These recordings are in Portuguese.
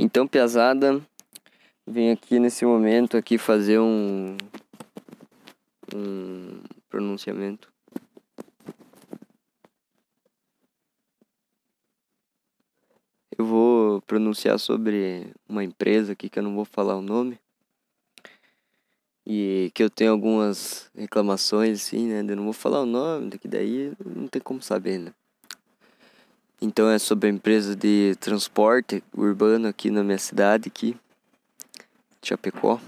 Então, Piazada, vem aqui nesse momento aqui fazer um, um pronunciamento. Eu vou pronunciar sobre uma empresa aqui que eu não vou falar o nome. E que eu tenho algumas reclamações, assim, né? Eu não vou falar o nome, que daí não tem como saber, né? Então é sobre a empresa de transporte urbano aqui na minha cidade, aqui, Chapecó.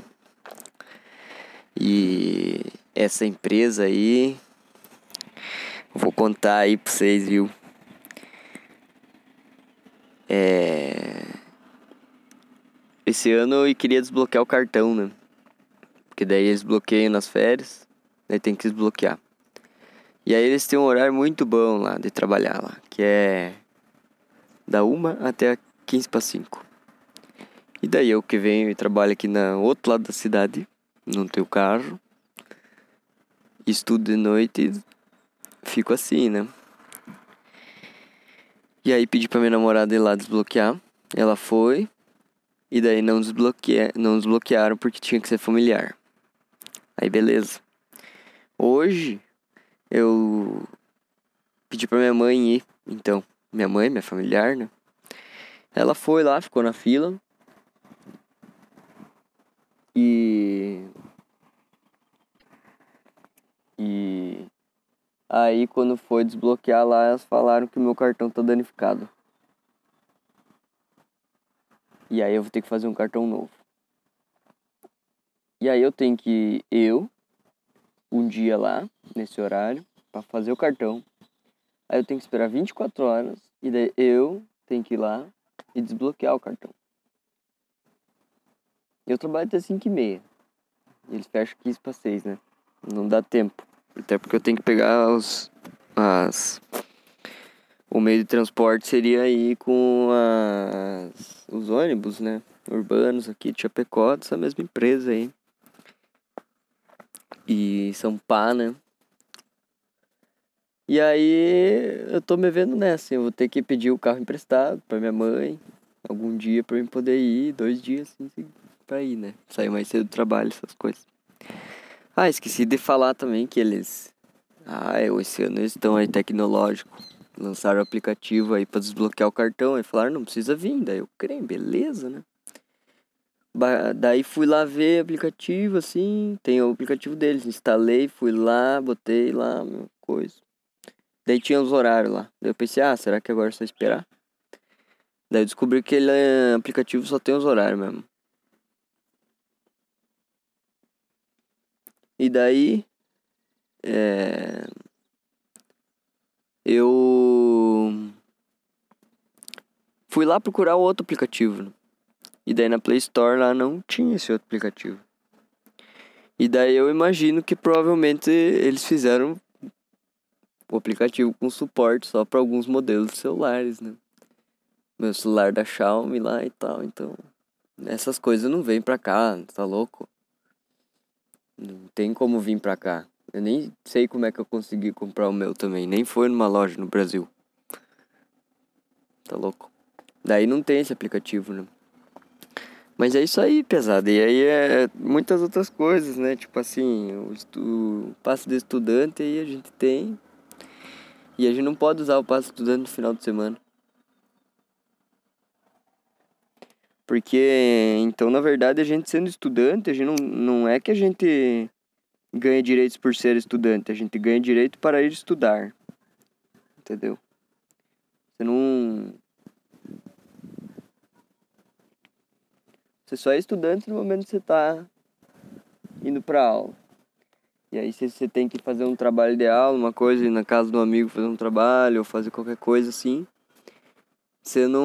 E essa empresa aí, vou contar aí pra vocês, viu? É... Esse ano eu queria desbloquear o cartão, né? Porque daí eles bloqueiam nas férias, daí tem que desbloquear. E aí eles têm um horário muito bom lá de trabalhar lá, que é da 1 até 15 para 5. E daí eu que venho e trabalho aqui no outro lado da cidade, não tenho carro, estudo de noite fico assim, né? E aí pedi pra minha namorada ir lá desbloquear. Ela foi. E daí não, desbloqueia, não desbloquearam porque tinha que ser familiar. Aí beleza. Hoje eu pedi pra minha mãe ir, então minha mãe, minha familiar, né? Ela foi lá, ficou na fila. E. E. Aí, quando foi desbloquear lá, elas falaram que o meu cartão tá danificado. E aí eu vou ter que fazer um cartão novo. E aí eu tenho que eu um dia lá nesse horário para fazer o cartão. Aí eu tenho que esperar 24 horas e daí eu tenho que ir lá e desbloquear o cartão. Eu trabalho até 5 e meia. E eles fecham 15 para 6, né? Não dá tempo. Até porque eu tenho que pegar os. As. O meio de transporte seria aí com as, os ônibus, né? Urbanos aqui de Chapecó, dessa mesma empresa aí. E Pá, né? E aí eu tô me vendo nessa, eu vou ter que pedir o carro emprestado pra minha mãe, algum dia pra eu poder ir, dois dias assim, pra ir, né? Sair mais cedo do trabalho, essas coisas. Ah, esqueci de falar também que eles. Ah, esse ano eles estão aí tecnológico. Lançaram o aplicativo aí pra desbloquear o cartão. Aí falaram, não precisa vir. Daí eu creio, beleza, né? Daí fui lá ver aplicativo, assim. Tem o aplicativo deles. Instalei, fui lá, botei lá, coisa. Daí tinha os horários lá. Daí eu pensei, ah, será que agora é só esperar? Daí eu descobri que ele é aplicativo só tem os horários mesmo. E daí é, eu fui lá procurar outro aplicativo. E daí na Play Store lá não tinha esse outro aplicativo. E daí eu imagino que provavelmente eles fizeram o aplicativo com suporte só para alguns modelos de celulares, né? Meu celular da Xiaomi lá e tal, então essas coisas não vêm pra cá, tá louco? Não tem como vir pra cá. Eu nem sei como é que eu consegui comprar o meu também, nem foi numa loja no Brasil. Tá louco? Daí não tem esse aplicativo, né? Mas é isso aí, pesado. E aí é muitas outras coisas, né? Tipo assim, o, estu... o passe de estudante aí a gente tem. E a gente não pode usar o passe estudante no final de semana. Porque, então, na verdade, a gente sendo estudante, a gente não, não é que a gente ganha direitos por ser estudante, a gente ganha direito para ir estudar. Entendeu? Você não. Você só é estudante no momento que você está indo para aula. E aí se você tem que fazer um trabalho de aula, uma coisa, ir na casa do amigo fazer um trabalho, ou fazer qualquer coisa assim, você não,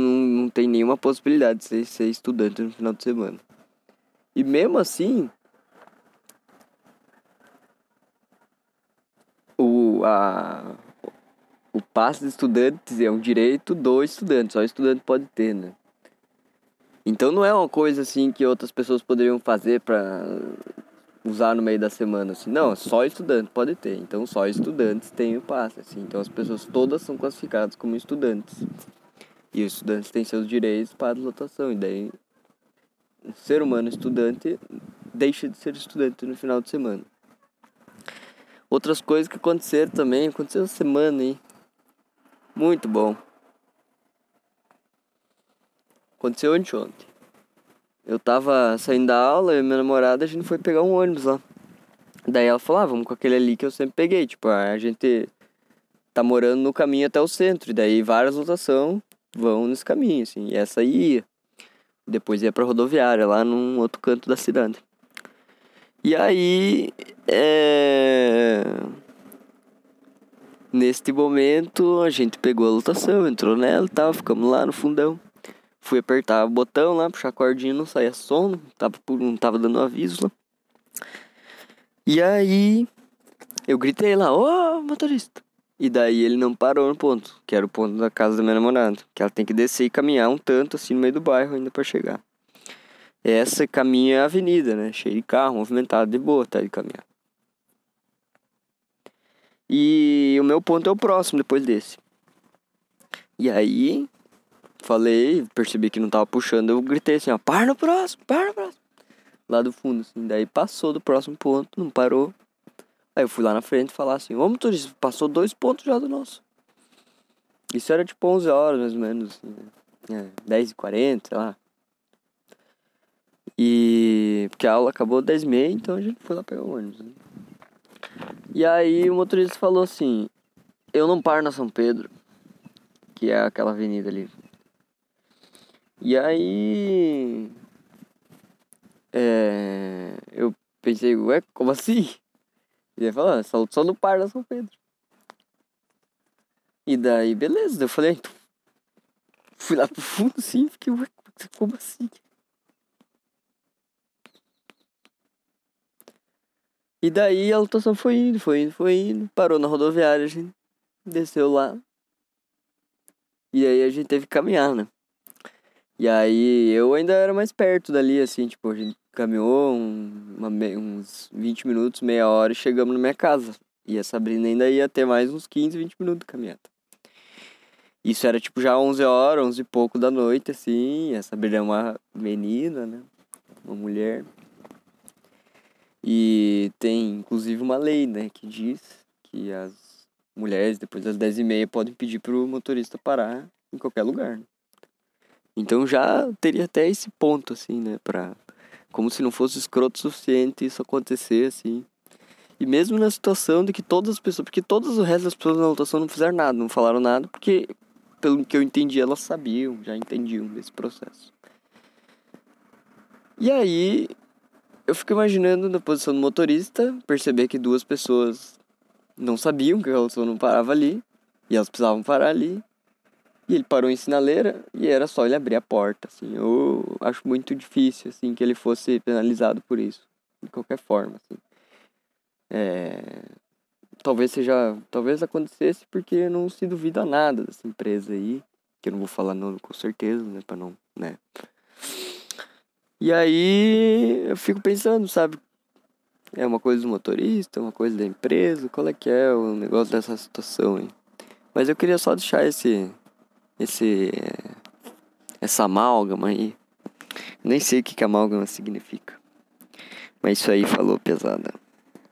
não, não tem nenhuma possibilidade de ser, ser estudante no final de semana. E mesmo assim, o, a, o passe de estudantes é um direito do estudante, só o estudante pode ter, né? Então não é uma coisa assim que outras pessoas poderiam fazer para usar no meio da semana, assim. Não, só estudante pode ter. Então só estudantes têm o passe, assim. Então as pessoas todas são classificadas como estudantes. E os estudantes têm seus direitos para a lotação. E daí, o ser humano estudante deixa de ser estudante no final de semana. Outras coisas que aconteceram também, aconteceu essa semana aí. Muito bom. Aconteceu anteontem. Eu tava saindo da aula e minha namorada, a gente foi pegar um ônibus lá. Daí ela falou, ah, vamos com aquele ali que eu sempre peguei. Tipo, a gente tá morando no caminho até o centro. E daí várias lotações vão nesse caminho, assim. E essa ia. Depois ia pra rodoviária, lá num outro canto da cidade. E aí, é... Neste momento, a gente pegou a lotação, entrou nela e tal, ficamos lá no fundão. Fui apertar o botão lá, puxar a cordinha, não saía som, não tava, não tava dando aviso lá. E aí, eu gritei lá, ô oh, motorista. E daí ele não parou no ponto, que era o ponto da casa da minha namorada. Que ela tem que descer e caminhar um tanto assim no meio do bairro ainda para chegar. Essa caminha é a avenida, né? Cheio de carro, movimentado, de boa, tá de caminhar. E o meu ponto é o próximo depois desse. E aí, falei, percebi que não tava puxando, eu gritei assim, ó, para no próximo, para no próximo. Lá do fundo, assim. Daí passou do próximo ponto, não parou. Aí eu fui lá na frente falar assim, ô motorista, passou dois pontos já do nosso. Isso era tipo 11 horas, mais ou menos, assim, né? É, 10 e 40, sei lá. E... Porque a aula acabou 10 e meia, então a gente foi lá pegar o ônibus, né? E aí o motorista falou assim, eu não paro na São Pedro, que é aquela avenida ali. E aí... É... Eu pensei, ué, como assim? E ele falou, ah, só, só no par da São Pedro. E daí, beleza. Eu falei, então, fui lá pro fundo assim, fiquei, ué, como assim? E daí a lotação foi indo, foi indo, foi indo. Parou na rodoviária, a gente desceu lá. E aí a gente teve que caminhar, né? E aí eu ainda era mais perto dali, assim, tipo, a gente caminhou um, uma, uns 20 minutos, meia hora e chegamos na minha casa. E a Sabrina ainda ia ter mais uns 15, 20 minutos de caminhada. Isso era tipo já 11 horas, 11 e pouco da noite, assim. A Sabrina é uma menina, né? Uma mulher. E tem inclusive uma lei, né? Que diz que as mulheres, depois das 10 e meia, podem pedir pro motorista parar em qualquer lugar. Né? Então já teria até esse ponto, assim, né? Pra como se não fosse escroto o suficiente isso acontecer, assim. E mesmo na situação de que todas as pessoas. Porque todas o resto das pessoas na lotação não fizeram nada, não falaram nada, porque, pelo que eu entendi, elas sabiam, já entendiam desse processo. E aí, eu fico imaginando na posição do motorista, perceber que duas pessoas não sabiam que a lotação não parava ali, e elas precisavam parar ali. E ele parou em sinaleira e era só ele abrir a porta, assim. Eu acho muito difícil, assim, que ele fosse penalizado por isso. De qualquer forma, assim. É... Talvez seja... Talvez acontecesse porque não se duvida nada dessa empresa aí. Que eu não vou falar nome com certeza, né? Pra não... Né? E aí eu fico pensando, sabe? É uma coisa do motorista, uma coisa da empresa, qual é que é o negócio dessa situação aí? Mas eu queria só deixar esse esse essa amálgama aí. Nem sei o que, que amálgama significa. Mas isso aí falou pesada.